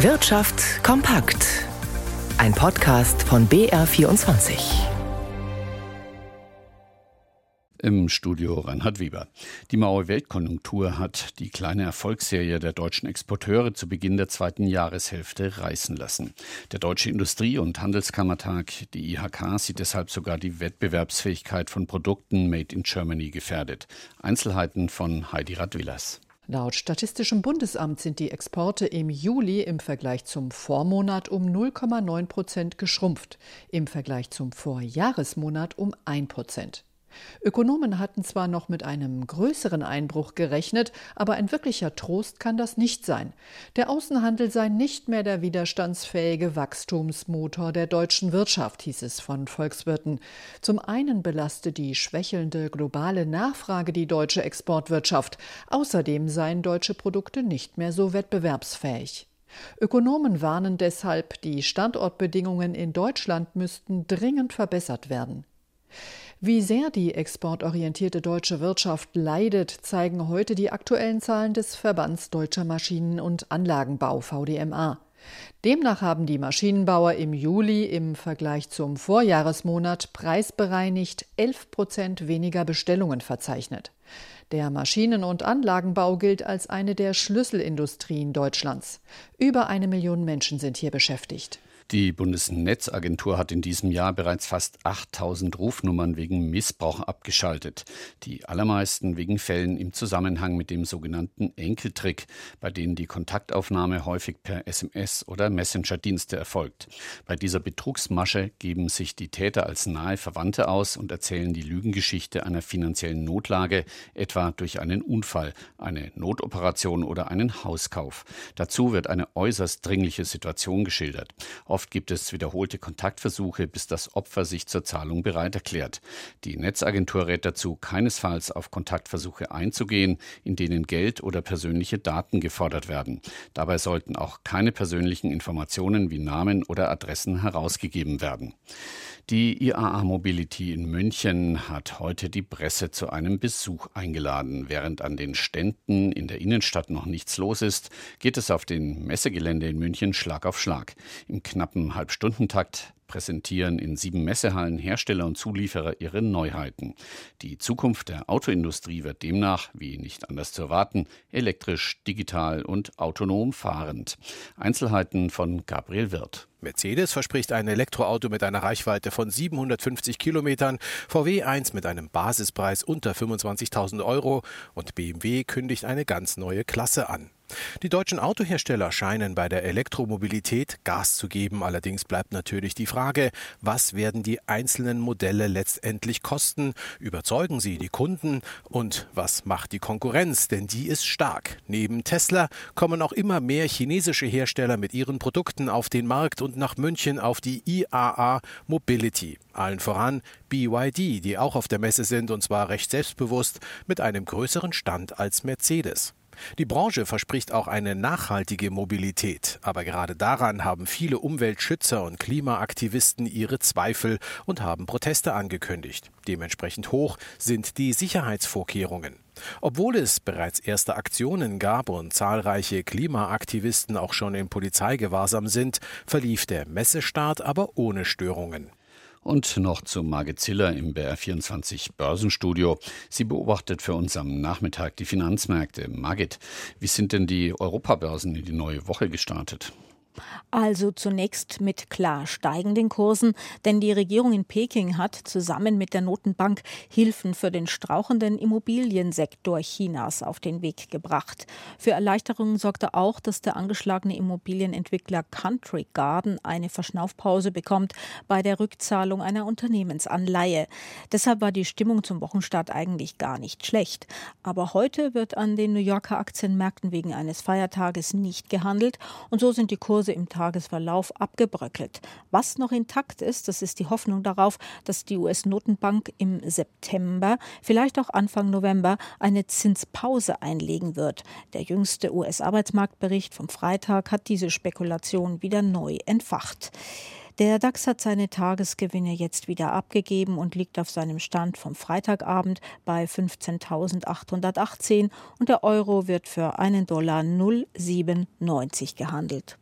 Wirtschaft kompakt. Ein Podcast von BR24. Im Studio Reinhard Weber. Die Maue Weltkonjunktur hat die kleine Erfolgsserie der deutschen Exporteure zu Beginn der zweiten Jahreshälfte reißen lassen. Der Deutsche Industrie- und Handelskammertag, die IHK, sieht deshalb sogar die Wettbewerbsfähigkeit von Produkten made in Germany gefährdet. Einzelheiten von Heidi Radwillers. Laut Statistischem Bundesamt sind die Exporte im Juli im Vergleich zum Vormonat um 0,9 Prozent geschrumpft, im Vergleich zum Vorjahresmonat um 1 Prozent. Ökonomen hatten zwar noch mit einem größeren Einbruch gerechnet, aber ein wirklicher Trost kann das nicht sein. Der Außenhandel sei nicht mehr der widerstandsfähige Wachstumsmotor der deutschen Wirtschaft, hieß es von Volkswirten. Zum einen belaste die schwächelnde globale Nachfrage die deutsche Exportwirtschaft. Außerdem seien deutsche Produkte nicht mehr so wettbewerbsfähig. Ökonomen warnen deshalb, die Standortbedingungen in Deutschland müssten dringend verbessert werden. Wie sehr die exportorientierte deutsche Wirtschaft leidet, zeigen heute die aktuellen Zahlen des Verbands Deutscher Maschinen- und Anlagenbau VDMA. Demnach haben die Maschinenbauer im Juli im Vergleich zum Vorjahresmonat preisbereinigt 11 Prozent weniger Bestellungen verzeichnet. Der Maschinen- und Anlagenbau gilt als eine der Schlüsselindustrien Deutschlands. Über eine Million Menschen sind hier beschäftigt. Die Bundesnetzagentur hat in diesem Jahr bereits fast 8000 Rufnummern wegen Missbrauch abgeschaltet. Die allermeisten wegen Fällen im Zusammenhang mit dem sogenannten Enkeltrick, bei denen die Kontaktaufnahme häufig per SMS oder Messenger-Dienste erfolgt. Bei dieser Betrugsmasche geben sich die Täter als nahe Verwandte aus und erzählen die Lügengeschichte einer finanziellen Notlage, etwa durch einen Unfall, eine Notoperation oder einen Hauskauf. Dazu wird eine äußerst dringliche Situation geschildert. Oft gibt es wiederholte Kontaktversuche, bis das Opfer sich zur Zahlung bereit erklärt. Die Netzagentur rät dazu, keinesfalls auf Kontaktversuche einzugehen, in denen Geld oder persönliche Daten gefordert werden. Dabei sollten auch keine persönlichen Informationen wie Namen oder Adressen herausgegeben werden. Die IAA Mobility in München hat heute die Presse zu einem Besuch eingeladen. Während an den Ständen in der Innenstadt noch nichts los ist, geht es auf den Messegelände in München Schlag auf Schlag. Im knappen Halbstundentakt präsentieren in sieben Messehallen Hersteller und Zulieferer ihre Neuheiten. Die Zukunft der Autoindustrie wird demnach, wie nicht anders zu erwarten, elektrisch, digital und autonom fahrend. Einzelheiten von Gabriel Wirth. Mercedes verspricht ein Elektroauto mit einer Reichweite von 750 Kilometern, VW 1 mit einem Basispreis unter 25.000 Euro und BMW kündigt eine ganz neue Klasse an. Die deutschen Autohersteller scheinen bei der Elektromobilität Gas zu geben. Allerdings bleibt natürlich die Frage, was werden die einzelnen Modelle letztendlich kosten? Überzeugen sie die Kunden? Und was macht die Konkurrenz? Denn die ist stark. Neben Tesla kommen auch immer mehr chinesische Hersteller mit ihren Produkten auf den Markt und nach München auf die IAA Mobility. Allen voran BYD, die auch auf der Messe sind und zwar recht selbstbewusst mit einem größeren Stand als Mercedes. Die Branche verspricht auch eine nachhaltige Mobilität, aber gerade daran haben viele Umweltschützer und Klimaaktivisten ihre Zweifel und haben Proteste angekündigt. Dementsprechend hoch sind die Sicherheitsvorkehrungen. Obwohl es bereits erste Aktionen gab und zahlreiche Klimaaktivisten auch schon im Polizeigewahrsam sind, verlief der Messestart aber ohne Störungen. Und noch zu Margit Ziller im BR24 Börsenstudio. Sie beobachtet für uns am Nachmittag die Finanzmärkte. Margit, wie sind denn die Europabörsen in die neue Woche gestartet? Also zunächst mit klar steigenden Kursen, denn die Regierung in Peking hat zusammen mit der Notenbank Hilfen für den strauchenden Immobiliensektor Chinas auf den Weg gebracht. Für Erleichterungen sorgte auch, dass der angeschlagene Immobilienentwickler Country Garden eine Verschnaufpause bekommt bei der Rückzahlung einer Unternehmensanleihe. Deshalb war die Stimmung zum Wochenstart eigentlich gar nicht schlecht. Aber heute wird an den New Yorker Aktienmärkten wegen eines Feiertages nicht gehandelt und so sind die Kurse Kurse im Tagesverlauf abgebröckelt. Was noch intakt ist, das ist die Hoffnung darauf, dass die US-Notenbank im September, vielleicht auch Anfang November, eine Zinspause einlegen wird. Der jüngste US-Arbeitsmarktbericht vom Freitag hat diese Spekulation wieder neu entfacht. Der DAX hat seine Tagesgewinne jetzt wieder abgegeben und liegt auf seinem Stand vom Freitagabend bei 15.818 und der Euro wird für einen Dollar 0,97 gehandelt.